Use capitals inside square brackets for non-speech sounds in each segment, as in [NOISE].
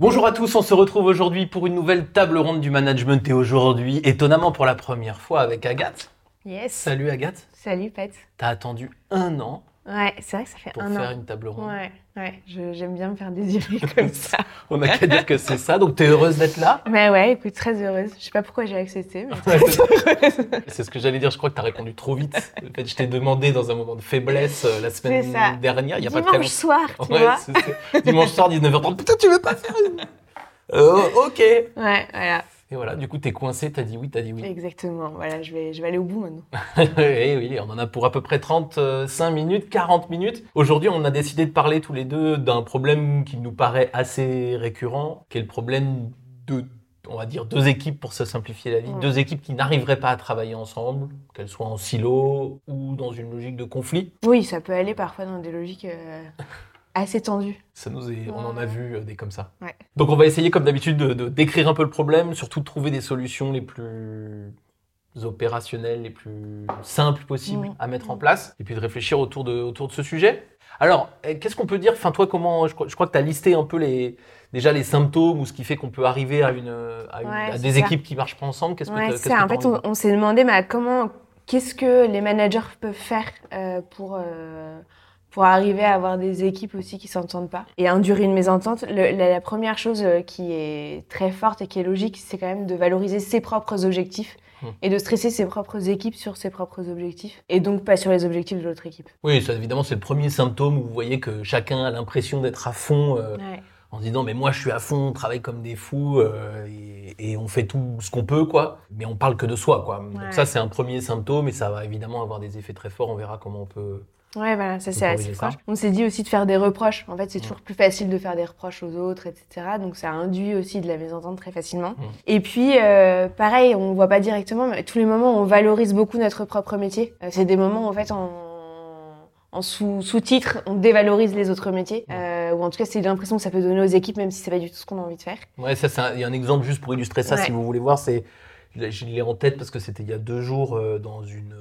Bonjour à tous, on se retrouve aujourd'hui pour une nouvelle table ronde du management et aujourd'hui, étonnamment pour la première fois avec Agathe. Yes. Salut Agathe, Salut Pat. t'as attendu un an Ouais, c'est vrai que ça fait pour un faire an. une table ronde. Ouais, ouais, j'aime bien me faire désirer [LAUGHS] comme ça. On n'a qu'à dire que c'est ça, donc t'es heureuse d'être là? Mais ouais, écoute, très heureuse. Je sais pas pourquoi j'ai accepté, mais c'est- heureuse. C'est ce que j'allais dire, je crois que t'as répondu trop vite. En fait, je t'ai demandé dans un moment de faiblesse euh, la semaine ça. dernière, il y a pas très Dimanche soir, tu. Ouais, vois. Dimanche soir, 19h30. Putain, tu veux pas faire une... Euh, ok. Ouais, voilà, Et voilà, du coup, t'es coincé, t'as dit oui, t'as dit oui. exactement. Voilà, je vais, je vais aller au bout maintenant. oui, [LAUGHS] oui, on en a pour à peu près 35 minutes, 40 minutes. Aujourd'hui, on a décidé de parler tous les deux d'un problème qui nous paraît assez récurrent, qui est le problème de, on va dire, deux équipes pour se simplifier la vie. Deux équipes qui n'arriveraient pas à travailler ensemble, qu'elles soient en silo ou dans une logique de conflit. Oui, ça peut aller parfois dans des logiques euh, [LAUGHS] assez tendues. Ça nous est, on en a vu euh, des comme ça. Ouais. Donc on va essayer comme d'habitude de, de décrire un peu le problème, surtout de trouver des solutions les plus opérationnelles, les plus simples possibles à mettre en place, et puis de réfléchir autour de, autour de ce sujet. Alors, eh, qu'est-ce qu'on peut dire? Enfin, toi, comment Je crois, je crois que tu as listé un peu les, déjà les symptômes ou ce qui fait qu'on peut arriver à, une, à, une- Ouais, à c'est des ça. équipes qui marchent pas ensemble. Qu'est-ce que Ouais, c'est que En fait, on, on s'est demandé mais comment, qu'est-ce que les managers peuvent faire euh, pour, euh, pour arriver à avoir des équipes aussi qui s'entendent pas et endurer une mésentente. Le- la, la première chose euh, qui est très forte et qui est logique, c'est quand même de valoriser ses propres objectifs Hmm. et de stresser ses propres équipes sur ses propres objectifs et donc pas sur les objectifs de l'autre équipe. Oui, ça, évidemment, c'est le premier symptôme où vous voyez que chacun a l'impression d'être à fond. euh, Ouais. en se disant mais moi je suis à fond, on travaille comme des fous euh, et, et on fait tout ce qu'on peut quoi, mais on parle que de soi quoi. Donc ça c'est un premier symptôme et ça va évidemment avoir des effets très forts. On verra comment on peut. Ouais, voilà, ça c'est assez ça. proche. On s'est dit aussi de faire des reproches. En fait, c'est Mm. toujours plus facile de faire des reproches aux autres, etc. Donc ça induit aussi de la mésentente très facilement. Mm. Et puis, euh, pareil, on voit pas directement, mais tous les moments, on valorise beaucoup notre propre métier. Euh, c'est des moments où, en fait, en, en sous- sous-titre, on dévalorise les autres métiers. Mm. Euh, ou en tout cas, c'est l'impression que ça peut donner aux équipes, même si c'est pas du tout ce qu'on a envie de faire. Ouais ça c'est un, il y a un exemple juste pour illustrer ça Ouais. si vous voulez voir c'est je l'ai- en tête parce que c'était il y a deux jours euh, dans une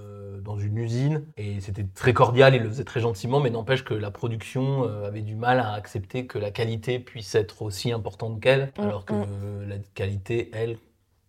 dans une usine et c'était très cordial, il le faisait très gentiment, mais n'empêche que la production euh, avait du mal à accepter que la qualité puisse être aussi importante qu'elle, Mm, alors que mm. la qualité, elle,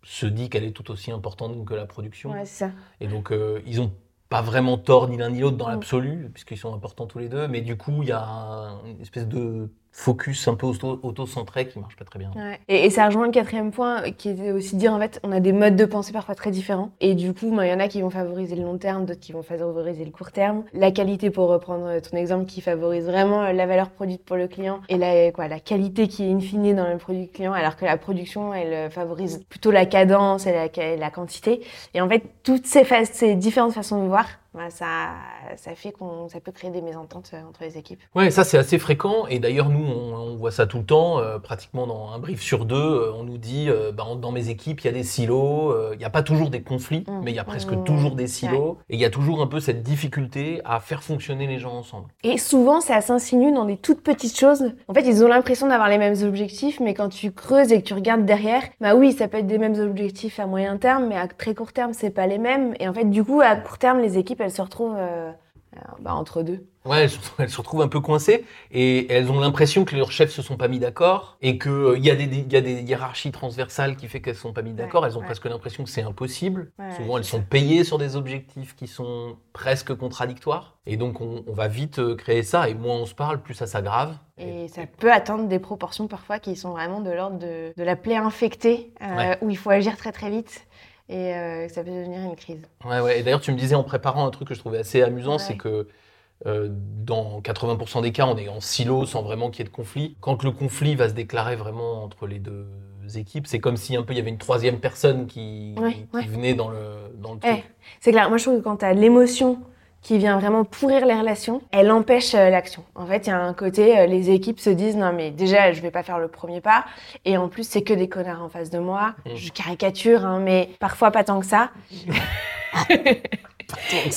se dit qu'elle est tout aussi importante que la production. Ouais, c'est ça. Et donc, euh, ils ont pas vraiment tort ni l'un ni l'autre dans Mm. l'absolu, puisqu'ils sont importants tous les deux. Mais du coup, il y a un- une espèce de focus un peu auto- auto-centré qui marche pas très bien. Et, ça rejoint le quatrième point, euh, qui était aussi de dire en fait, on a des modes de pensée parfois très différents. Et du coup, il y en a qui vont favoriser le long terme, d'autres qui vont favoriser le court terme. La qualité, pour reprendre euh, ton exemple, qui favorise vraiment euh, la valeur produite pour le client et la, quoi, la qualité qui est in fine dans le produit client, alors que la production, elle favorise plutôt la cadence et la, quantité. Et en fait, toutes ces, ces différentes façons de voir, ben, ça, ça fait qu'on ça peut créer des mésententes euh, entre les équipes. Ouais, ça c'est assez fréquent. Et d'ailleurs, nous, on, on voit ça tout le temps. euh, pratiquement dans un brief sur deux, euh, on nous dit euh, bah, dans mes équipes, il y a des silos. euh, Il n'y a pas toujours des conflits, Mm. mais il y a presque Mm. toujours des silos. Et il y a toujours un peu cette difficulté à faire fonctionner les gens ensemble. Et souvent, ça s'insinue dans des toutes petites choses. En fait, ils ont l'impression d'avoir les mêmes objectifs, mais quand tu creuses et que tu regardes derrière, bah oui, ça peut être des mêmes objectifs à moyen terme, mais à très court terme, c'est pas les mêmes. Et en fait, du coup, à court terme, les équipes, elles se retrouvent euh, euh, bah, entre deux. Ouais, elles se, elles se retrouvent un peu coincées et elles ont l'impression que leurs chefs se sont pas mis d'accord et qu'il il y, a des- il y a des hiérarchies transversales qui fait qu'elles se sont pas mis d'accord. Ouais, elles ont ouais. presque l'impression que c'est impossible. Ouais, Souvent, elles sont payées sur des objectifs qui sont presque contradictoires. Et donc, on, on va vite euh, créer ça et moins on se parle, plus ça s'aggrave. Et ça peut atteindre des proportions parfois qui sont vraiment de l'ordre de, de la plaie infectée, euh, où il faut agir très très vite. Et euh, ça peut devenir une crise. Ouais, ouais. Et d'ailleurs, tu me disais en préparant un truc que je trouvais assez amusant, Ouais. c'est que euh, dans 80% des cas, on est en silo sans vraiment qu'il y ait de conflit. Quand le conflit va se déclarer vraiment entre les deux équipes, c'est comme si un peu il y avait une troisième personne qui, Ouais, qui ouais. venait dans le, dans le Eh, truc. C'est clair, moi je trouve que quand tu as l'émotion qui vient vraiment pourrir les relations, elle empêche euh, l'action. En fait, il y a un côté, euh, les équipes se disent non mais déjà je vais pas faire le premier pas, et en plus c'est que des connards en face de moi. Mm. Je caricature, hein, mais parfois pas tant que ça. [LAUGHS]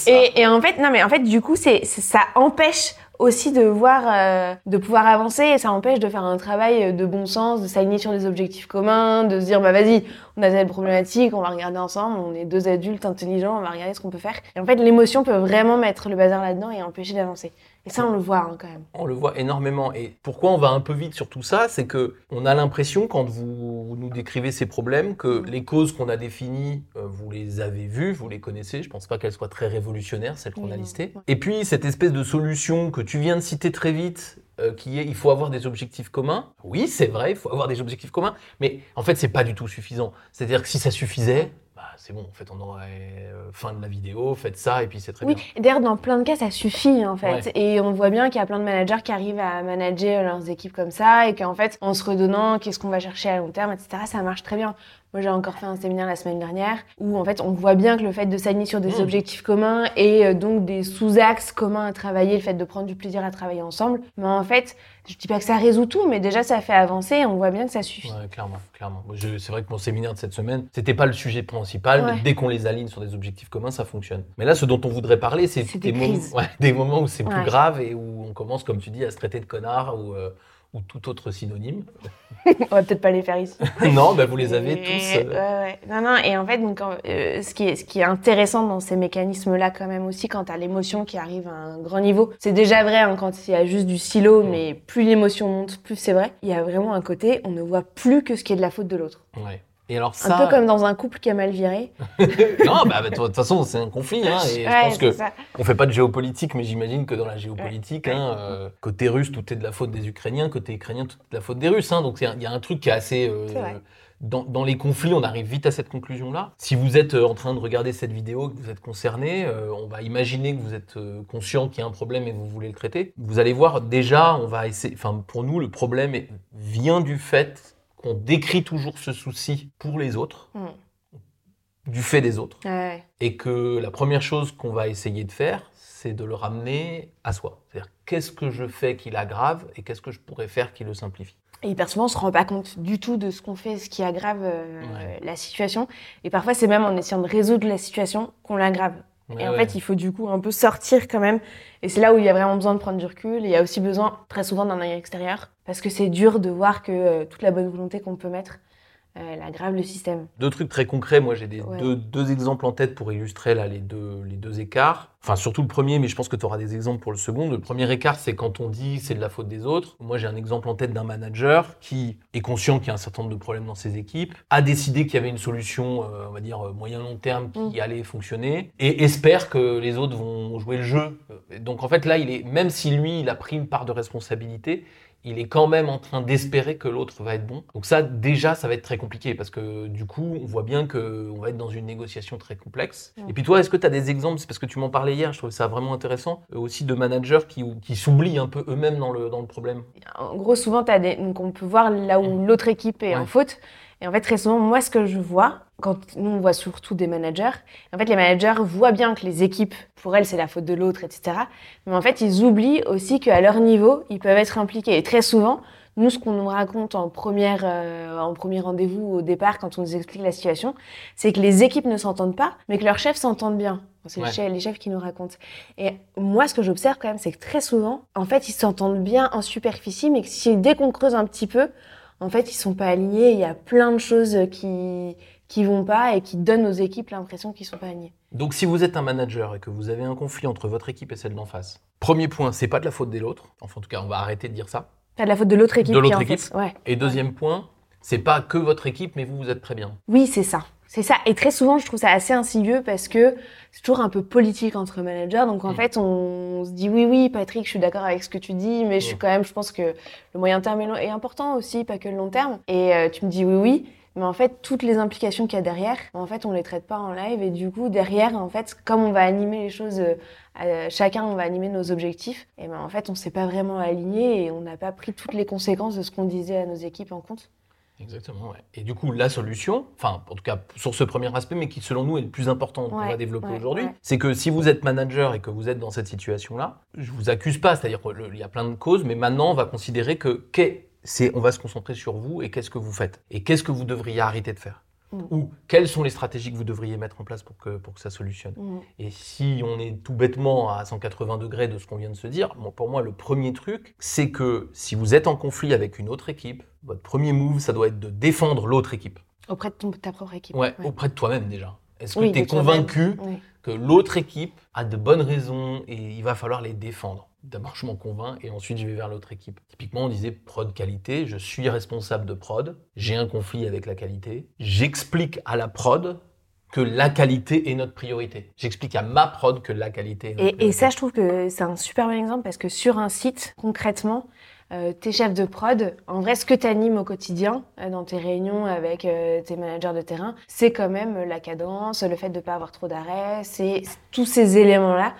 Et, et en fait, non mais en fait du coup c'est- ça empêche aussi de voir, euh, de pouvoir avancer ça empêche de faire un travail de bon sens, de s'aligner sur des objectifs communs, de se dire bah vas-y, on a telle problématique, on va regarder ensemble, on est deux adultes intelligents, on va regarder ce qu'on peut faire. Et en fait, l'émotion peut vraiment mettre le bazar là-dedans et empêcher d'avancer. Et ça, on le voit hein, quand même. On le voit énormément. Et pourquoi on va un peu vite sur tout ça C'est que on a l'impression, quand vous nous décrivez ces problèmes, que les causes qu'on a définies, euh, vous les avez vues, vous les connaissez. Je pense pas qu'elles soient très révolutionnaires, celles qu'on Oui, a listées. Ouais. Et puis, cette espèce de solution que tu viens de citer très vite, euh, qui est il faut avoir des objectifs communs. Oui, c'est vrai, il faut avoir des objectifs communs. Mais en fait, c'est pas du tout suffisant. C'est-à-dire que si ça suffisait, bah, c'est bon, en fait, on aurait euh, fin de la vidéo, faites ça, et puis c'est très Oui, bien. d'ailleurs, dans plein de cas, ça suffit en fait. Ouais. Et on voit bien qu'il y a plein de managers qui arrivent à manager leurs équipes comme ça et qu'en fait, en se redonnant qu'est-ce qu'on va chercher à long terme, etc., ça marche très bien. Moi, j'ai encore fait un séminaire la semaine dernière où en fait, on voit bien que le fait de s'aligner sur des Mmh. objectifs communs et euh, donc des sous-axes communs à travailler, le fait de prendre du plaisir à travailler ensemble, mais en fait, je dis pas que ça résout tout, mais déjà, ça fait avancer et on voit bien que ça suffit. Ouais, clairement, clairement. C'est vrai que mon séminaire de cette semaine, c'était pas le sujet principal, Ouais. mais dès qu'on les aligne sur des objectifs communs, ça fonctionne. Mais là, ce dont on voudrait parler, c'est des, des moments- ouais, des moments où c'est plus grave et où on commence, comme tu dis, à se traiter de connard ou, euh, ou tout autre synonyme. [LAUGHS] on va peut-être pas les faire ici. [LAUGHS] non, bah, vous les avez Et- tous. euh, ouais, ouais. Non, non, et en fait, donc, euh, ce, qui est, ce qui est intéressant dans ces mécanismes-là, quand même aussi, quand tu as l'émotion qui arrive à un grand niveau, c'est déjà vrai hein, quand il y a juste du silo, Mm. mais plus l'émotion monte, plus c'est vrai. Il y a vraiment un côté, on ne voit plus que ce qui est de la faute de l'autre. ouais. Et alors Un peu comme dans un couple qui a mal viré. [LAUGHS] non, bah, bah, de toute façon, c'est un conflit, hein, et Ouais, je pense que ça. on fait pas de géopolitique, mais j'imagine que dans la géopolitique, hein, euh, côté russe, tout est de la faute des Ukrainiens, côté ukrainien, tout est de la faute des Russes. hein. donc il y a un truc qui est assez. euh, dans, dans les conflits, on arrive vite à cette conclusion-là. Si vous êtes euh, en train de regarder cette vidéo, que vous êtes concerné, euh, on va imaginer que vous êtes conscient qu'il y a un problème et que vous voulez le traiter. Vous allez voir, déjà, on va essayer. Enfin, pour nous, le problème vient du fait qu'on décrit toujours ce souci pour les autres, du fait des autres Ouais. et que la première chose qu'on va essayer de faire, c'est de le ramener à soi. C'est-à-dire, qu'est-ce que je fais qui l'aggrave et qu'est-ce que je pourrais faire qui le simplifie? Et hyper souvent, on se rend pas compte du tout de ce qu'on fait, ce qui aggrave euh, Ouais. la situation. Et parfois, c'est même en essayant de résoudre la situation qu'on l'aggrave. Et en ouais. fait, il faut du coup un peu sortir quand même. Et c'est là où il y a vraiment besoin de prendre du recul. Et il y a aussi besoin, très souvent, d'un œil extérieur. Parce que c'est dur de voir que euh, toute la bonne volonté qu'on peut mettre, euh, elle aggrave le système. Deux trucs très concrets. Moi, j'ai des Ouais. deux, deux exemples en tête pour illustrer là, les, deux, les deux écarts. Enfin, surtout le premier, mais je pense que tu auras des exemples pour le second. Le premier écart, c'est quand on dit que c'est de la faute des autres. Moi, j'ai un exemple en tête d'un manager qui est conscient qu'il y a un certain nombre de problèmes dans ses équipes, a décidé qu'il y avait une solution, euh, on va dire, moyen-long terme qui Mm. allait fonctionner, et espère que les autres vont jouer le jeu. Donc, en fait, là, il est, même si lui, il a pris une part de responsabilité, il est quand même en train d'espérer que l'autre va être bon. Donc ça, déjà, ça va être très compliqué parce que du coup, on voit bien qu'on va être dans une négociation très complexe. Et puis toi, est-ce que tu as des exemples? C'est parce que tu m'en parlais hier, je trouvais ça vraiment intéressant, euh, aussi de managers qui, qui s'oublient un peu eux-mêmes dans le, dans le problème. En gros, souvent, des... Donc, on peut voir là où l'autre équipe est Ouais. en faute. Et en fait, très souvent, moi, ce que je vois, quand nous, on voit surtout des managers, en fait, les managers voient bien que les équipes, pour elles, c'est la faute de l'autre, etc. Mais en fait, ils oublient aussi qu'à leur niveau, ils peuvent être impliqués. Et très souvent, nous, ce qu'on nous raconte en, première, euh, en premier rendez-vous au départ, quand on nous explique la situation, c'est que les équipes ne s'entendent pas, mais que leurs chefs s'entendent bien. C'est les chefs- les chefs qui nous racontent. Et moi, ce que j'observe quand même, c'est que très souvent, en fait, ils s'entendent bien en superficie, mais que si, dès qu'on creuse un petit peu, en fait, ils sont pas alignés. Il y a plein de choses qui qui vont pas et qui donnent aux équipes l'impression qu'ils sont pas alignés. Donc si vous êtes un manager et que vous avez un conflit entre votre équipe et celle d'en face, premier point, c'est pas de la faute de l'autre. Enfin, en tout cas, on va arrêter de dire ça. Pas de la faute de l'autre équipe. De l'autre en équipe. fait- Ouais. Et deuxième point, c'est pas que votre équipe, mais vous, vous êtes très bien. Oui, c'est ça. C'est ça. Et très souvent, je trouve ça assez insidieux parce que c'est toujours un peu politique entre managers. Donc, en Mm. fait, on se dit oui, oui, Patrick, je suis d'accord avec ce que tu dis, mais je suis Mm. quand même, je pense que le moyen terme est, important aussi, pas que le long terme. Et euh, tu me dis oui, oui. Mais en fait, toutes les implications qu'il y a derrière, en fait, on les traite pas en live. Et du coup, derrière, en fait, comme on va animer les choses, euh, euh, chacun, on va animer nos objectifs, et ben en fait, on s'est pas vraiment aligné et on n'a pas pris toutes les conséquences de ce qu'on disait à nos équipes en compte. Exactement, ouais. Et du coup, la solution, enfin, en tout cas, sur ce premier aspect, mais qui selon nous est le plus important qu'on Ouais, va développer ouais, aujourd'hui, c'est que si vous êtes manager et que vous êtes dans cette situation-là, je vous accuse pas, c'est-à-dire qu'il y a plein de causes, mais maintenant, on va considérer que c'est, on va se concentrer sur vous et qu'est-ce que vous faites et qu'est-ce que vous devriez arrêter de faire. Mm. Ou quelles sont les stratégies que vous devriez mettre en place pour que, pour que ça solutionne. Mm. Et si on est tout bêtement à 180 degrés de ce qu'on vient de se dire, bon, pour moi, le premier truc, c'est que si vous êtes en conflit avec une autre équipe, votre premier move, ça doit être de défendre l'autre équipe. Auprès de ton- ta propre équipe. Ouais, Ouais. auprès de toi-même déjà. Est-ce que Oui, tu es convaincu Oui. que l'autre équipe a de bonnes raisons et il va falloir les défendre? D'abord, je m'en convainc et ensuite, je vais vers l'autre équipe. Typiquement, on disait prod qualité, je suis responsable de prod, j'ai un conflit avec la qualité, j'explique à la prod que la qualité est notre priorité. J'explique à ma prod que la qualité est notre Et, priorité. et ça, je trouve que c'est un super bon exemple parce que sur un site, concrètement, euh, tes chefs de prod, en vrai, ce que tu animes au quotidien euh, dans tes réunions avec euh, tes managers de terrain, c'est quand même la cadence, le fait de ne pas avoir trop d'arrêts, c'est tous ces éléments-là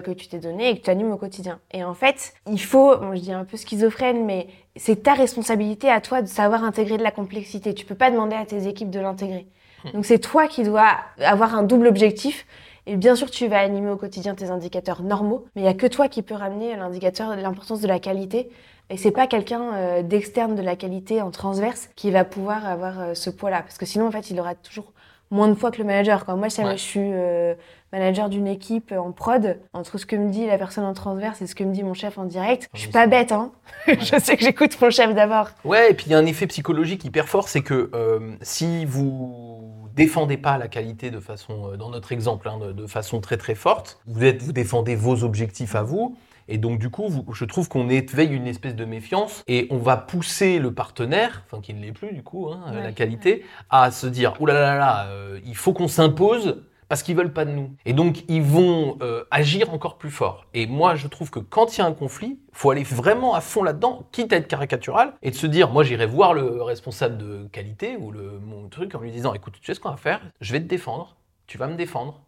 que tu t'es donné et que tu animes au quotidien. Et en fait, il faut, bon, je dis un peu schizophrène, mais c'est ta responsabilité à toi de savoir intégrer de la complexité. Tu peux pas demander à tes équipes de l'intégrer. Donc c'est toi qui dois avoir un double objectif. Et bien sûr, tu vas animer au quotidien tes indicateurs normaux, mais il y a que toi qui peux ramener l'indicateur de l'importance de la qualité. Et c'est pas quelqu'un euh, d'externe de la qualité en transverse qui va pouvoir avoir euh, ce poids-là, parce que sinon, en fait, il aura toujours moins de poids que le manager. Quand moi, je, sais, Ouais. je suis euh, manager d'une équipe en prod, entre ce que me dit la personne en transverse et ce que me dit mon chef en direct, je suis pas bête, hein. [LAUGHS] je sais que j'écoute mon chef d'abord. Ouais, et puis il y a un effet psychologique hyper fort, c'est que euh, si vous défendez pas la qualité de façon, dans notre exemple, hein, de, de façon très très forte, vous, êtes, vous défendez vos objectifs à vous, et donc du coup, je trouve qu'on éveille une espèce de méfiance, et on va pousser le partenaire, enfin qui ne l'est plus du coup, hein, Ouais. la qualité, à se dire, oulala, là là là, euh, il faut qu'on s'impose parce qu'ils veulent pas de nous. Et donc, ils vont euh, agir encore plus fort. Et moi, je trouve que quand il y a un conflit, faut aller vraiment à fond là-dedans, quitte à être caricatural, et de se dire, moi, j'irai voir le responsable de qualité ou le mon truc en lui disant, écoute, tu sais ce qu'on va faire? Je vais te défendre, tu vas me défendre,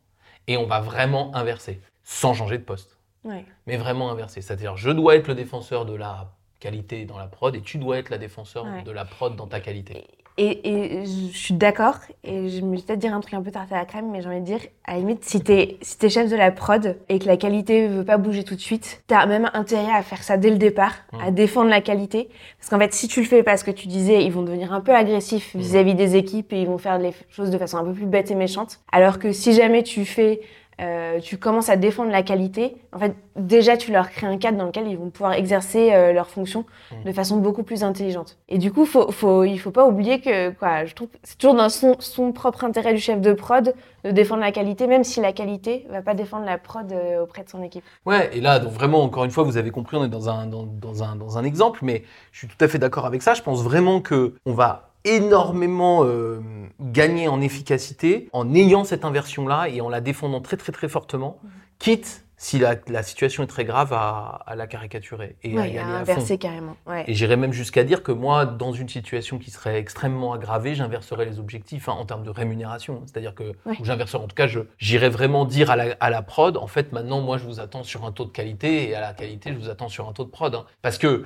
et on va vraiment inverser, sans changer de poste. Ouais. Mais vraiment inverser. C'est-à-dire, je dois être le défenseur de la qualité dans la prod, et tu dois être la défenseur Ouais. de la prod dans ta qualité. Et, et je suis d'accord, et je me vais peut-être dire un truc un peu tarte à la crème, mais j'ai envie de dire, à la limite, si t'es si t'es chef de la prod et que la qualité veut pas bouger tout de suite, t'as même intérêt à faire ça dès le départ, Mm. à défendre la qualité. Parce qu'en fait, si tu le fais pas, ce que tu disais, ils vont devenir un peu agressifs Mm. vis-à-vis des équipes et ils vont faire les choses de façon un peu plus bête et méchante. Alors que si jamais tu fais euh, tu commences à défendre la qualité, en fait, déjà, tu leur crées un cadre dans lequel ils vont pouvoir exercer euh, leurs fonctions Mm. de façon beaucoup plus intelligente. Et du coup, faut, faut, il faut pas oublier que, quoi, je trouve que c'est toujours dans son, son propre intérêt du chef de prod de défendre la qualité, même si la qualité va pas défendre la prod euh, auprès de son équipe. Ouais, et là, donc vraiment, encore une fois, vous avez compris, on est dans un, dans, dans un, dans un exemple, mais je suis tout à fait d'accord avec ça. Je pense vraiment que on va énormément euh, gagner en efficacité en ayant cette inversion-là et en la défendant très très très fortement, quitte, si la, la situation est très grave, à, à la caricaturer et à y à aller à fond. inverser carrément. Ouais. Et j'irais même jusqu'à dire que moi, dans une situation qui serait extrêmement aggravée, j'inverserais les objectifs hein, en termes de rémunération. C'est-à-dire que Ouais. ou j'inverserais, en tout cas, j'irais vraiment dire à la, à la prod, en fait, maintenant, moi, je vous attends sur un taux de qualité et à la qualité, je vous attends sur un taux de prod. hein. Parce que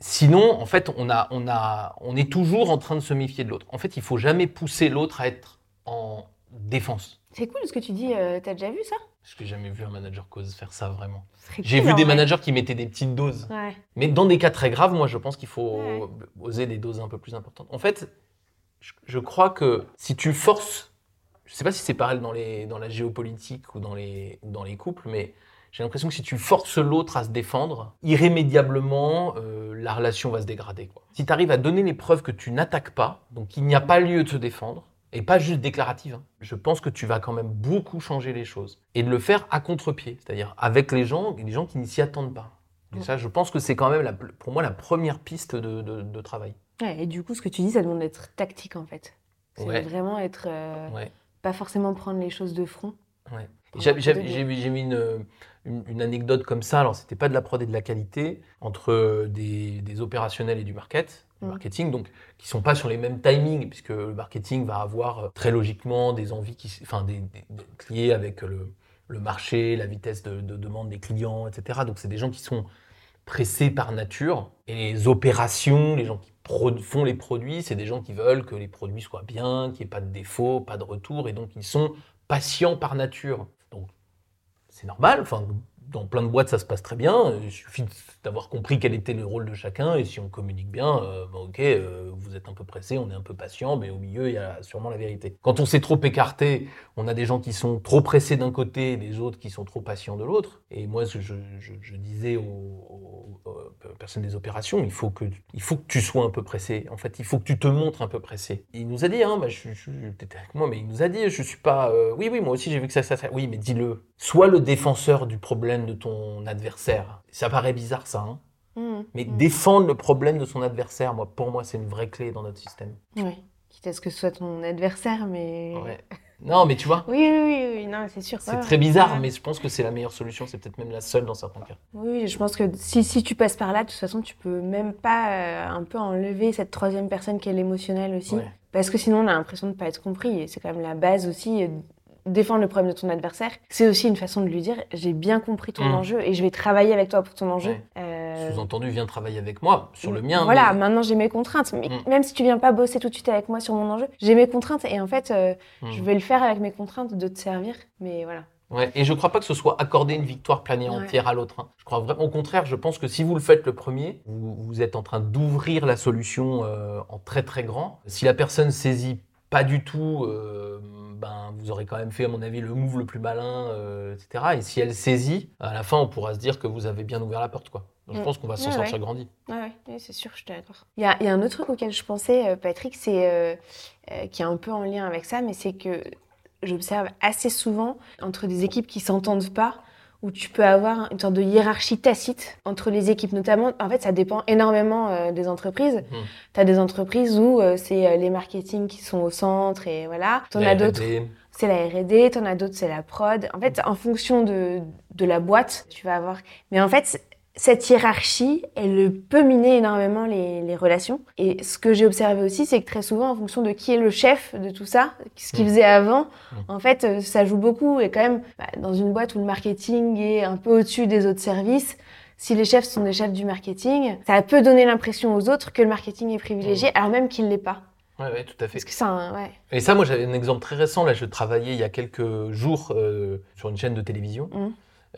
sinon, en fait, on, a, on, a, on est toujours en train de se méfier de l'autre. En fait, il faut jamais pousser l'autre à être en défense. C'est cool ce que tu dis. euh, T'as déjà vu ça? Parce que j'ai jamais vu un manager cause faire ça vraiment. J'ai cool, vu des vrai. managers qui mettaient des petites doses. Ouais. Mais dans des cas très graves, moi, je pense qu'il faut Ouais. oser des doses un peu plus importantes. En fait, je, je crois que si tu forces, je sais pas si c'est pareil dans, les, dans la géopolitique ou dans les, ou dans les couples, mais j'ai l'impression que si tu forces l'autre à se défendre, irrémédiablement, euh, la relation va se dégrader. Quoi. Si tu arrives à donner les preuves que tu n'attaques pas, donc il n'y a pas lieu de se défendre, et pas juste déclarative, hein, je pense que tu vas quand même beaucoup changer les choses. Et de le faire à contre-pied, c'est-à-dire avec les gens, les gens qui ne s'y attendent pas. Et ça, je pense que c'est quand même, la- pour moi, la première piste de, de- de travail. Ouais, Et du coup, ce que tu dis, ça demande d'être tactique en fait. C'est Ouais. vraiment être. euh, Ouais. Pas forcément prendre les choses de front. Ouais. J'ai vu une, anecdote comme ça, alors c'était pas de la prod et de la qualité, entre des, des opérationnels et du market, du Mhm. marketing, donc qui sont pas sur les mêmes timings, puisque le marketing va avoir euh, très logiquement des envies qui, enfin, des, des- des- liées avec le, le marché, la vitesse de, de demande des clients, etc. Donc c'est des gens qui sont pressés par nature, et les opérations, les gens qui font les produits, c'est des gens qui veulent que les produits soient bien, qu'il n'y ait pas de défauts, pas de retours, et donc ils sont patients par nature. C'est normal, enfin, dans plein de boîtes ça se passe très bien, il suffit d'avoir compris quel était le rôle de chacun, et si on communique bien, euh, bon, ok, euh, vous êtes un peu pressé, on est un peu patient, mais au milieu il y a sûrement la vérité. Quand on s'est trop écarté, on a des gens qui sont trop pressés d'un côté, des autres qui sont trop patients de l'autre, et moi je, je- je- disais aux, personnes des opérations, il faut, que, tu sois un peu pressé, en fait, il faut que tu te montres un peu pressé. Il nous a dit, hein, bah, je, avec moi, mais il nous a dit, je suis pas, euh, oui, oui, moi aussi j'ai vu que ça, ça, ça, oui, mais dis-le, sois le défenseur du problème problème de ton adversaire. Ça paraît bizarre ça, hein Mmh. mais Mmh. défendre le problème de son adversaire, moi, pour moi, c'est une vraie clé dans notre système. Ouais. Quitte à ce que ce soit ton adversaire, mais. Ouais. Non, mais tu vois, [LAUGHS] Oui, oui, oui, oui, non, c'est sûr. c'est ouais, très bizarre, ouais. mais je pense que c'est la meilleure solution. C'est peut-être même la seule dans certains cas. Oui, je pense que si, si tu passes par là, de toute façon, tu peux même pas euh, un peu enlever cette troisième personne qui est l'émotionnel aussi. Ouais. Parce que sinon, on a l'impression de ne pas être compris. Et c'est quand même la base aussi. Défendre le problème de ton adversaire, c'est aussi une façon de lui dire j'ai bien compris ton Mm. enjeu et je vais travailler avec toi pour ton enjeu. Ouais. Euh, Sous-entendu, viens travailler avec moi sur le mien. Voilà, mais- maintenant j'ai mes contraintes. Mais Mm. même si tu viens pas bosser tout de suite avec moi sur mon enjeu, j'ai mes contraintes et en fait, euh, Hmm. je vais le faire avec mes contraintes de te servir. Mais voilà. Ouais, et je crois pas que ce soit accorder une victoire pleine et Ouais. entière à l'autre. hein. Je crois vraiment au contraire, je pense que si vous le faites le premier, vous, vous êtes en train d'ouvrir la solution euh, en très très grand. Si la personne saisit pas du tout, euh, ben, vous aurez quand même fait, à mon avis, le move le plus malin, euh, etc. Et si elle saisit, à la fin, on pourra se dire que vous avez bien ouvert la porte. Quoi. Donc, je Mm. pense qu'on va s'en Ouais, sortir ouais. grandi. Ouais, ouais, c'est sûr, je suis d'accord. Il y a, il y a un autre truc auquel je pensais, euh, Patrick, c'est euh, euh, qui est un peu en lien avec ça, mais c'est que j'observe assez souvent entre des équipes qui s'entendent pas, où tu peux avoir une sorte de hiérarchie tacite entre les équipes, notamment. En fait, ça dépend énormément euh, des entreprises. Mhm. Tu as des entreprises où euh, c'est euh, les marketing qui sont au centre et voilà. T'en as d'autres c'est la R&D, t'en as d'autres, c'est la prod. En fait, en fonction de, de la boîte, tu vas avoir... Mais en fait, cette hiérarchie, elle peut miner énormément les, les relations. Et ce que j'ai observé aussi, c'est que très souvent, en fonction de qui est le chef de tout ça, ce qu'il Mm. faisait avant, Mm. en fait, euh, ça joue beaucoup. Et quand même, bah, dans une boîte où le marketing est un peu au-dessus des autres services, si les chefs sont des chefs du marketing, ça peut donner l'impression aux autres que le marketing est privilégié, alors même qu'il ne l'est pas. Ouais, ouais, tout à fait. Parce que ça, un- ouais. Et ça, moi, j'avais un exemple très récent. Là, je travaillais il y a quelques jours euh, sur une chaîne de télévision.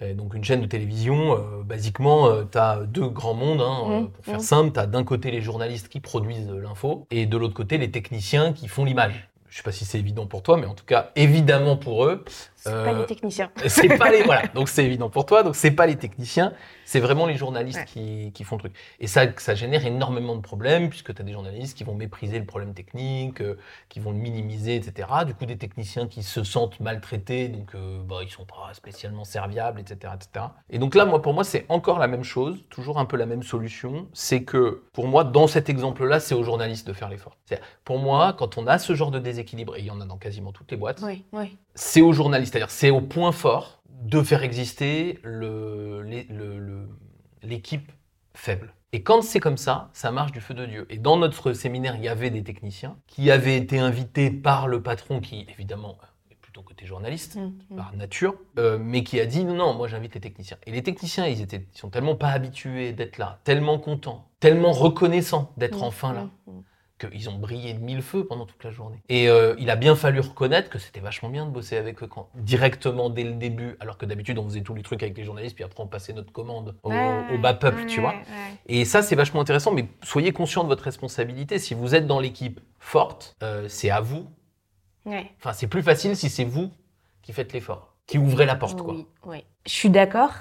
Et donc, une chaîne de télévision, euh, basiquement, tu as deux grands mondes. hein, euh, Mhm. pour faire Mhm. simple, tu as d'un côté les journalistes qui produisent euh, l'info et de l'autre côté les techniciens qui font l'image. Je sais pas si c'est évident pour toi, mais en tout cas, évidemment pour eux, C'est Euh, pas les techniciens. [LAUGHS] c'est pas les voilà. [LAUGHS] Donc c'est évident pour toi. Donc c'est pas les techniciens, c'est vraiment les journalistes Ouais. qui, qui font le truc. Et ça, ça génère énormément de problèmes puisque tu as des journalistes qui vont mépriser le problème technique, euh, qui vont le minimiser, etc. Du coup, des techniciens qui se sentent maltraités, donc euh, bah, ils sont pas spécialement serviables, etc., etc. Et donc là, moi, pour moi, c'est encore la même chose, toujours un peu la même solution. C'est que pour moi, dans cet exemple-là, c'est aux journalistes de faire l'effort. Pour moi, quand on a ce genre de déséquilibre, et il y en a dans quasiment toutes les boîtes, Oui, oui. C'est aux journalistes, c'est-à-dire c'est au point fort de faire exister l'équipe faible. Et quand c'est comme ça, ça marche du feu de Dieu. Et dans notre séminaire, il y avait des techniciens qui avaient été invités par le patron, qui évidemment est plutôt côté journaliste, Mm, mm. par nature, euh, mais qui a dit non, non, moi j'invite les techniciens. Et les techniciens, ils, étaient, ils sont tellement pas habitués d'être là, tellement contents, tellement reconnaissants d'être Mm, enfin là. Qu'ils ont brillé de mille feux pendant toute la journée. Et euh, il a bien fallu reconnaître que c'était vachement bien de bosser avec eux quand, directement dès le début, alors que d'habitude on faisait tous les trucs avec les journalistes, puis après on passait notre commande au, Ouais, au bas peuple, ouais, tu vois. ouais. Et ça, c'est vachement intéressant, mais soyez conscient de votre responsabilité. Si vous êtes dans l'équipe forte, euh, c'est à vous. Enfin, c'est plus facile si c'est vous qui faites l'effort, qui ouvrez la porte, quoi. Oui, oui. Je suis d'accord,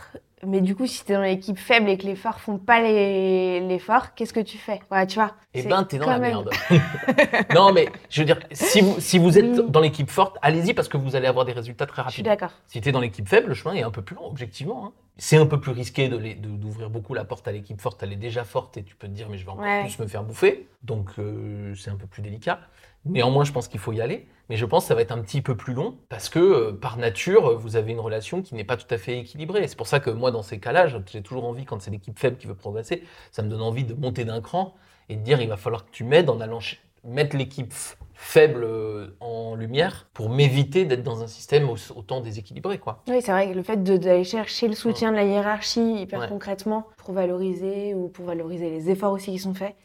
mais du coup, si tu es dans l'équipe faible et que les forts font pas les- l'effort, qu'est-ce que tu fais? Voilà, tu vois. Eh ben, t'es dans la même- merde. [LAUGHS] non, mais je veux dire, si vous, si vous êtes Oui. dans l'équipe forte, allez-y parce que vous allez avoir des résultats très Je suis rapides. d'accord. Si tu es dans l'équipe faible, le chemin est un peu plus long, objectivement. hein. C'est un peu plus risqué de les- de- d'ouvrir beaucoup la porte à l'équipe forte. Elle est déjà forte et tu peux te dire, mais je vais encore Ouais. plus me faire bouffer. Donc, euh, c'est un peu plus délicat. Néanmoins, je pense qu'il faut y aller. Mais je pense que ça va être un petit peu plus long parce que, euh, par nature, vous avez une relation qui n'est pas tout à fait équilibrée. C'est pour ça que moi, dans ces cas-là, j'ai toujours envie, quand c'est l'équipe faible qui veut progresser, ça me donne envie de monter d'un cran et de dire, il va falloir que tu m'aides en allant mettre l'équipe faible euh, en lumière pour m'éviter d'être dans un système au- autant déséquilibré, quoi. Oui, c'est vrai que le fait d'aller chercher le soutien de la hiérarchie hyper Ouais. concrètement pour valoriser ou pour valoriser les efforts aussi qui sont faits,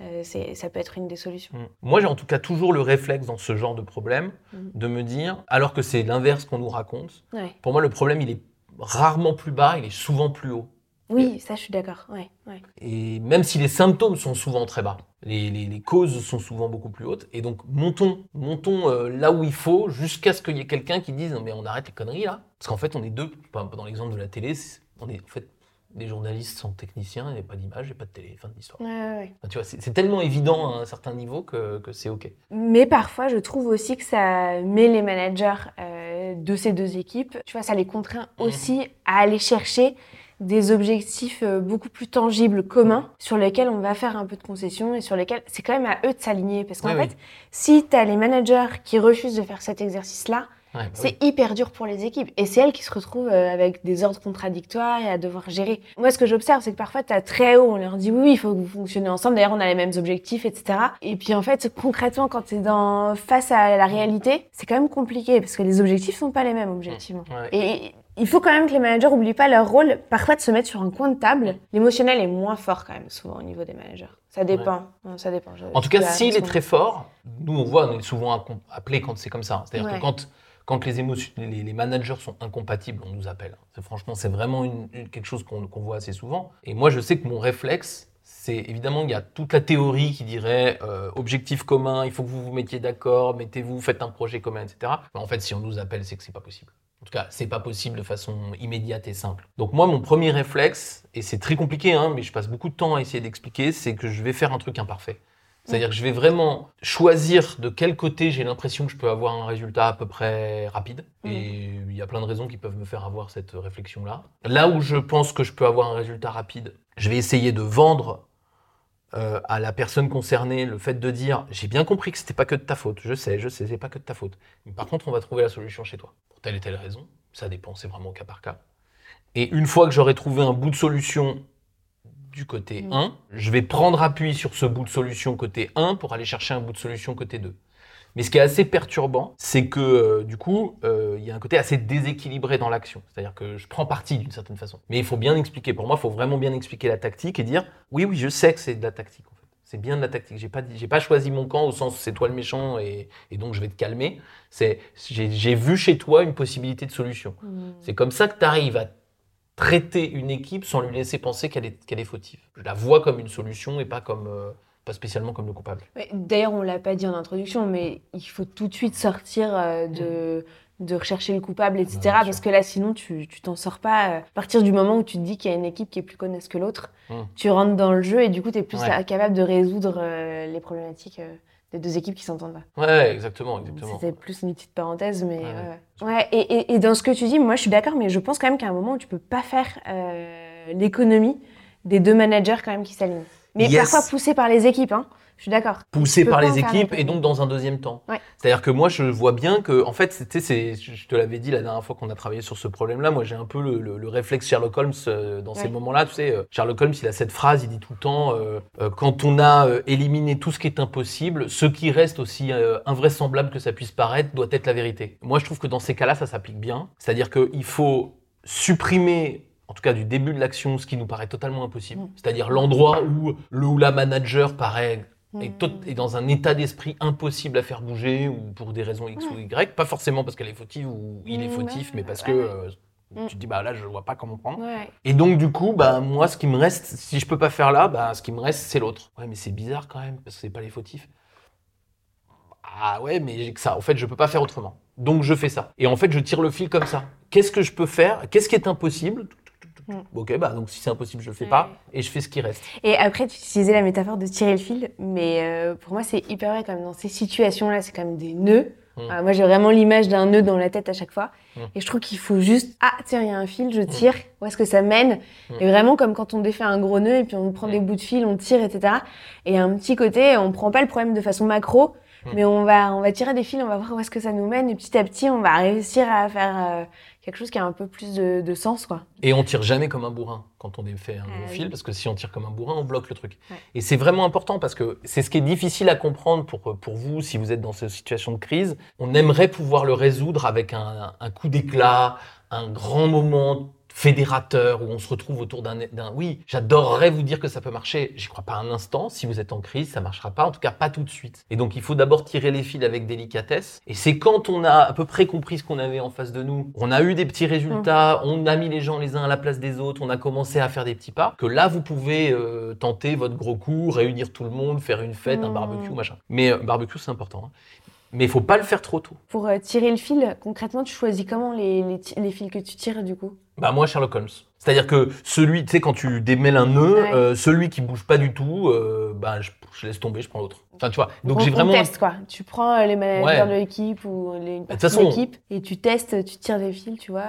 euh, ça peut être une des solutions. Mm. Moi, j'ai en tout cas toujours le réflexe dans ce genre de problème Mm. de me dire, alors que c'est l'inverse qu'on nous raconte, Ouais. pour moi, le problème, il est rarement plus bas, il est souvent plus haut. Oui, ça, je suis d'accord. Ouais, ouais. Et même si les symptômes sont souvent très bas, les, les- les causes sont souvent beaucoup plus hautes. Et donc, montons, montons euh, là où il faut jusqu'à ce qu'il y ait quelqu'un qui dise, non, mais on arrête les conneries là. Parce qu'en fait, on est deux. Dans l'exemple de la télé, on est en fait des journalistes sans techniciens, il n'y a pas d'image, il n'y a pas de télé, fin de l'histoire. Ouais, ouais, ouais. Enfin, tu vois, c'est tellement évident à un certain niveau que, que c'est OK. Mais parfois, je trouve aussi que ça met les managers euh, de ces deux équipes, tu vois, ça les contraint Mhm. aussi à aller chercher des objectifs euh, beaucoup plus tangibles, communs, sur lesquels on va faire un peu de concessions et sur lesquels c'est quand même à eux de s'aligner. Parce qu'en fait, oui. si tu as les managers qui refusent de faire cet exercice-là, Ouais, bah c'est oui. hyper dur pour les équipes. Et c'est elles qui se retrouvent euh, avec des ordres contradictoires et à devoir gérer. Moi, ce que j'observe, c'est que parfois, tu as très haut, on leur dit oui, il faut que vous fonctionnez ensemble. D'ailleurs, on a les mêmes objectifs, etc. Et puis, en fait, concrètement, quand tu es dans... face à la réalité, c'est quand même compliqué parce que les objectifs sont pas les mêmes, objectivement. Ouais. Et il faut quand même que les managers n'oublient pas leur rôle, parfois de se mettre sur un coin de table. L'émotionnel est moins fort quand même, souvent, au niveau des managers. Ça dépend. Non, ça dépend. Je- En tout cas, s'il est très fort, nous on voit, on est souvent appelé quand c'est comme ça. C'est-à-dire Ouais. que quand, quand les, émotions, les, les managers sont incompatibles, on nous appelle. Franchement, c'est vraiment quelque chose qu'on voit assez souvent. Et moi, je sais que mon réflexe, c'est évidemment, il y a toute la théorie qui dirait euh, objectif commun, il faut que vous vous mettiez d'accord, mettez-vous, faites un projet commun, etc. Mais en fait, si on nous appelle, c'est que c'est pas possible. En tout cas, c'est pas possible de façon immédiate et simple. Donc moi, mon premier réflexe, et c'est très compliqué, hein, mais je passe beaucoup de temps à essayer d'expliquer, c'est que je vais faire un truc imparfait. C'est-à-dire que je vais vraiment choisir de quel côté j'ai l'impression que je peux avoir un résultat à peu près rapide. Mhm. Et il y a plein de raisons qui peuvent me faire avoir cette réflexion-là. Là où je pense que je peux avoir un résultat rapide, je vais essayer de vendre euh, à la personne concernée le fait de dire j'ai bien compris que c'était pas que de ta faute, je sais, je sais, c'est pas que de ta faute. Mais par contre, on va trouver la solution chez toi pour telle et telle raison. Ça dépend, c'est vraiment au cas par cas. Et une fois que j'aurai trouvé un bout de solution du côté Mm. 1, je vais prendre appui sur ce bout de solution côté 1 pour aller chercher un bout de solution côté 2. Mais ce qui est assez perturbant, c'est que euh, du coup, euh, il y a un côté assez déséquilibré dans l'action. C'est-à-dire que je prends parti d'une certaine façon. Mais il faut bien expliquer. Pour moi, il faut vraiment bien expliquer la tactique et dire oui, oui, je sais que c'est de la tactique. En fait. C'est bien de la tactique. J'ai pas, j'ai pas choisi mon camp au sens c'est toi le méchant et, et donc je vais te calmer. C'est, j'ai, vu chez toi une possibilité de solution. Hmm. C'est comme ça que tu arrives à traiter une équipe sans lui laisser penser qu'elle est, qu'elle est fautive. Je la vois comme une solution et pas comme euh, pas spécialement comme le coupable. D'ailleurs, on l'a pas dit en introduction, mais il faut tout de suite sortir euh, de, de rechercher le coupable, etc. Parce que là, sinon, tu tu t'en sors pas. euh. À partir du moment où tu te dis qu'il y a une équipe qui est plus connaisse que l'autre, Mm. tu rentres dans le jeu et du coup, tu es plus Ouais. capable de résoudre euh, les problématiques euh, deux équipes qui s'entendent pas. Ouais, exactement, exactement. C'était plus une petite parenthèse, mais Ouais, ouais. ouais. Ouais, et, et- et dans ce que tu dis, moi je suis d'accord, mais je pense quand même qu'à un moment où tu peux pas faire euh, l'économie des deux managers quand même qui s'alignent. Mais Yes. parfois poussés par les équipes, hein. Je suis d'accord. poussé par les équipes et donc dans un deuxième temps. Ouais. C'est-à-dire que moi, je vois bien que, en fait, c'est, je te l'avais dit la dernière fois qu'on a travaillé sur ce problème-là, moi j'ai un peu le, le- le réflexe Sherlock Holmes euh, dans ces moments-là. Tu sais, euh, Sherlock Holmes, il a cette phrase, il dit tout le temps, euh, quand on a éliminé tout ce qui est impossible, ce qui reste aussi invraisemblable que ça puisse paraître doit être la vérité. Moi, je trouve que dans ces cas-là, ça s'applique bien. C'est-à-dire qu'il faut supprimer en tout cas du début de l'action, ce qui nous paraît totalement impossible. Mm. C'est-à-dire l'endroit où le ou la manager paraît est, Mm. tot- est dans un état d'esprit impossible à faire bouger ou pour des raisons X ou Y, pas forcément parce qu'elle est fautive ou il est Mm, fautif, mais parce que euh, Mm. tu te dis bah là je vois pas comment prendre. Ouais. Et donc du coup bah moi ce qui me reste, si je peux pas faire là, bah ce qui me reste c'est l'autre. Ouais mais c'est bizarre quand même parce que c'est pas les fautifs. Ah ouais mais j'ai que ça. En fait je peux pas faire autrement. Donc je fais ça. Et en fait je tire le fil comme ça. Qu'est-ce que je peux faire? Qu'est-ce qui est impossible? Mm. Ok bah donc si c'est impossible je le fais Ouais. pas et je fais ce qui reste. Et après, tu utilisais la métaphore de tirer le fil, mais euh, pour moi, c'est hyper vrai quand même. Dans ces situations-là, c'est quand même des nœuds. Mm. Euh, moi, j'ai vraiment l'image d'un nœud dans la tête à chaque fois. Mm. Et je trouve qu'il faut juste, ah, tiens, il y a un fil, je tire, où est-ce que ça mène. Et vraiment comme quand on défait un gros nœud et puis on prend des bouts de fil, on tire, etc. Et un petit côté, on prend pas le problème de façon macro, mais on va, on va tirer des fils, on va voir où est-ce que ça nous mène, et petit à petit, on va réussir à faire euh, quelque chose qui a un peu plus de, de sens, quoi. Et on tire jamais comme un bourrin quand on fait un Ah oui. fil, parce que si on tire comme un bourrin, on bloque le truc. Ouais. Et c'est vraiment important parce que c'est ce qui est difficile à comprendre pour, pour vous si vous êtes dans cette situation de crise. On aimerait pouvoir le résoudre avec un, un coup d'éclat, un grand moment fédérateur où on se retrouve autour d'un... Oui, j'adorerais vous dire que ça peut marcher. J'y crois pas un instant. Si vous êtes en crise, ça marchera pas. En tout cas, pas tout de suite. Et donc, il faut d'abord tirer les fils avec délicatesse. Et c'est quand on a à peu près compris ce qu'on avait en face de nous, on a eu des petits résultats, on a mis les gens les uns à la place des autres, on a commencé à faire des petits pas, que là, vous pouvez euh, tenter votre gros coup, réunir tout le monde, faire une fête, un Mmh. barbecue, machin. Mais euh, barbecue, c'est important. hein. Mais il faut pas le faire trop tôt. Pour euh, tirer le fil, concrètement, tu choisis comment les, les, les fils que tu tires du coup? Bah moi Sherlock Holmes. C'est-à-dire que celui, tu sais, quand tu démêles un nœud, Ouais. euh, celui qui bouge pas du tout, euh, bah je, je laisse tomber, je prends l'autre. Enfin tu vois. Donc On- j'ai vraiment. teste quoi. Tu prends les managers Ouais. de l'équipe ou les parties de façon- l'équipe et tu testes, tu tires des fils, tu vois.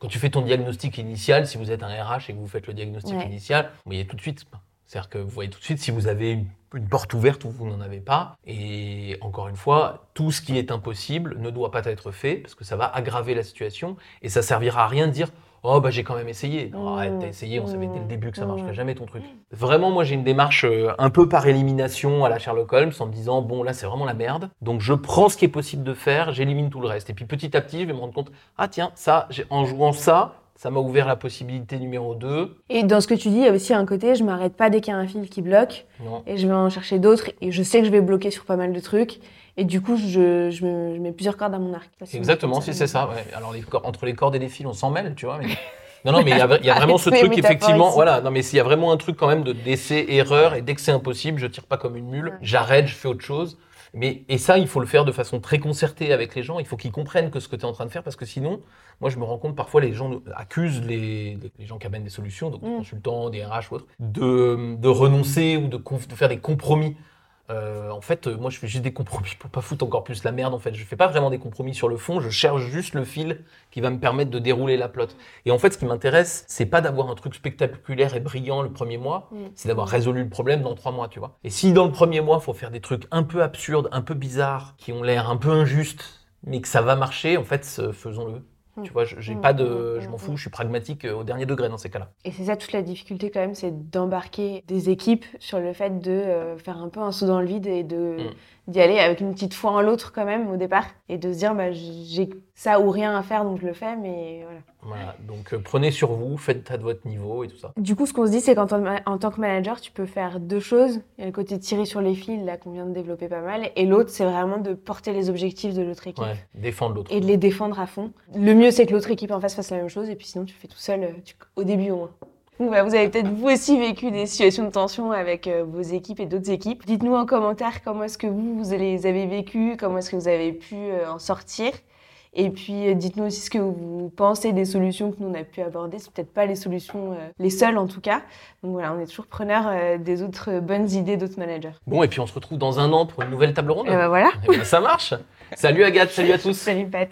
Quand tu fais ton diagnostic initial, si vous êtes un RH et que vous faites le diagnostic Ouais. initial, vous voyez tout de suite. C'est-à-dire que vous voyez tout de suite si vous avez une, une porte ouverte ou vous n'en avez pas. Et encore une fois, tout ce qui est impossible ne doit pas être fait parce que ça va aggraver la situation et ça servira à rien de dire Oh, bah j'ai quand même essayé. Non, Mmh. arrête, t'as essayé, on savait dès le début que ça marcherait Mmh. jamais ton truc. Vraiment, moi j'ai une démarche euh, un peu par élimination à la Sherlock Holmes en me disant Bon, là c'est vraiment la merde. Donc je prends ce qui est possible de faire, j'élimine tout le reste. Et puis petit à petit, je vais me rendre compte Ah, tiens, ça, en jouant ça, ça m'a ouvert la possibilité numéro 2. Et dans ce que tu dis, il y a aussi un côté, je m'arrête pas dès qu'il y a un fil qui bloque Non. et je vais en chercher d'autres et je sais que je vais bloquer sur pas mal de trucs. Et du coup, je, je, me- je mets plusieurs cordes à mon arc. Exactement, si c'est ça. ouais. Alors les entre les cordes et les fils, on s'en mêle, tu vois. mais- [LAUGHS] Non, non, mais il y a, il y a vraiment ce truc, effectivement. ici. Voilà, non, mais s'il y a vraiment un truc quand même de d'essai, erreur, et dès que c'est impossible, je tire pas comme une mule, Ouais. j'arrête, je fais autre chose. Mais, et ça, il faut le faire de façon très concertée avec les gens. Il faut qu'ils comprennent que ce que tu es en train de faire, parce que sinon, moi, je me rends compte parfois, les gens accusent les, les gens qui amènent des solutions, donc des Mm. consultants, des RH ou autres, de, de renoncer ou de, conf- de faire des compromis. Euh, en fait, euh, moi, je fais juste des compromis pour pas foutre encore plus la merde. En fait, je fais pas vraiment des compromis sur le fond. Je cherche juste le fil qui va me permettre de dérouler la plot. Et en fait, ce qui m'intéresse, c'est pas d'avoir un truc spectaculaire et brillant le premier mois, Mm. c'est d'avoir résolu le problème dans trois mois, tu vois. Et si dans le premier mois, faut faire des trucs un peu absurdes, un peu bizarres, qui ont l'air un peu injustes, mais que ça va marcher, en fait, faisons-le. Mm. Tu vois, je- j'ai Mm, pas de, mm, je m'en fous, je suis pragmatique euh, au dernier degré dans ces cas-là. Et c'est ça toute la difficulté quand même, c'est d'embarquer des équipes sur le fait de euh, faire un peu un saut dans le vide et de d'y aller avec une petite foi en l'autre quand même au départ et de se dire bah, j'ai ça ou rien à faire donc je le fais mais voilà. Voilà. Donc euh, prenez sur vous, faites à de votre niveau et tout ça. Du coup ce qu'on se dit c'est qu'en tant, que manager tu peux faire deux choses. Il y a le côté tirer sur les fils là qu'on vient de développer pas mal et l'autre c'est vraiment de porter les objectifs de l'autre équipe. Ouais, défendre l'autre. Et de les défendre à fond. Le mieux, c'est que l'autre équipe en face fasse la même chose, et puis sinon, tu fais tout seul, euh, tu- au début au moins. Voilà, vous avez peut-être vous aussi vécu des situations de tension avec euh, vos équipes et d'autres équipes. Dites-nous en commentaire comment est-ce que vous, vous les avez vécues, comment est-ce que vous avez pu euh, en sortir. Et puis, euh, dites-nous aussi ce que vous pensez des solutions que nous, on a pu aborder. C'est peut-être pas les solutions, euh, les seules en tout cas. Donc voilà, on est toujours preneur euh, des autres euh, bonnes idées d'autres managers. Bon, et puis on se retrouve dans un an pour une nouvelle table ronde. Et ben voilà. Eh ben, ça marche. Salut Agathe, salut à tous. [LAUGHS] Salut Pat.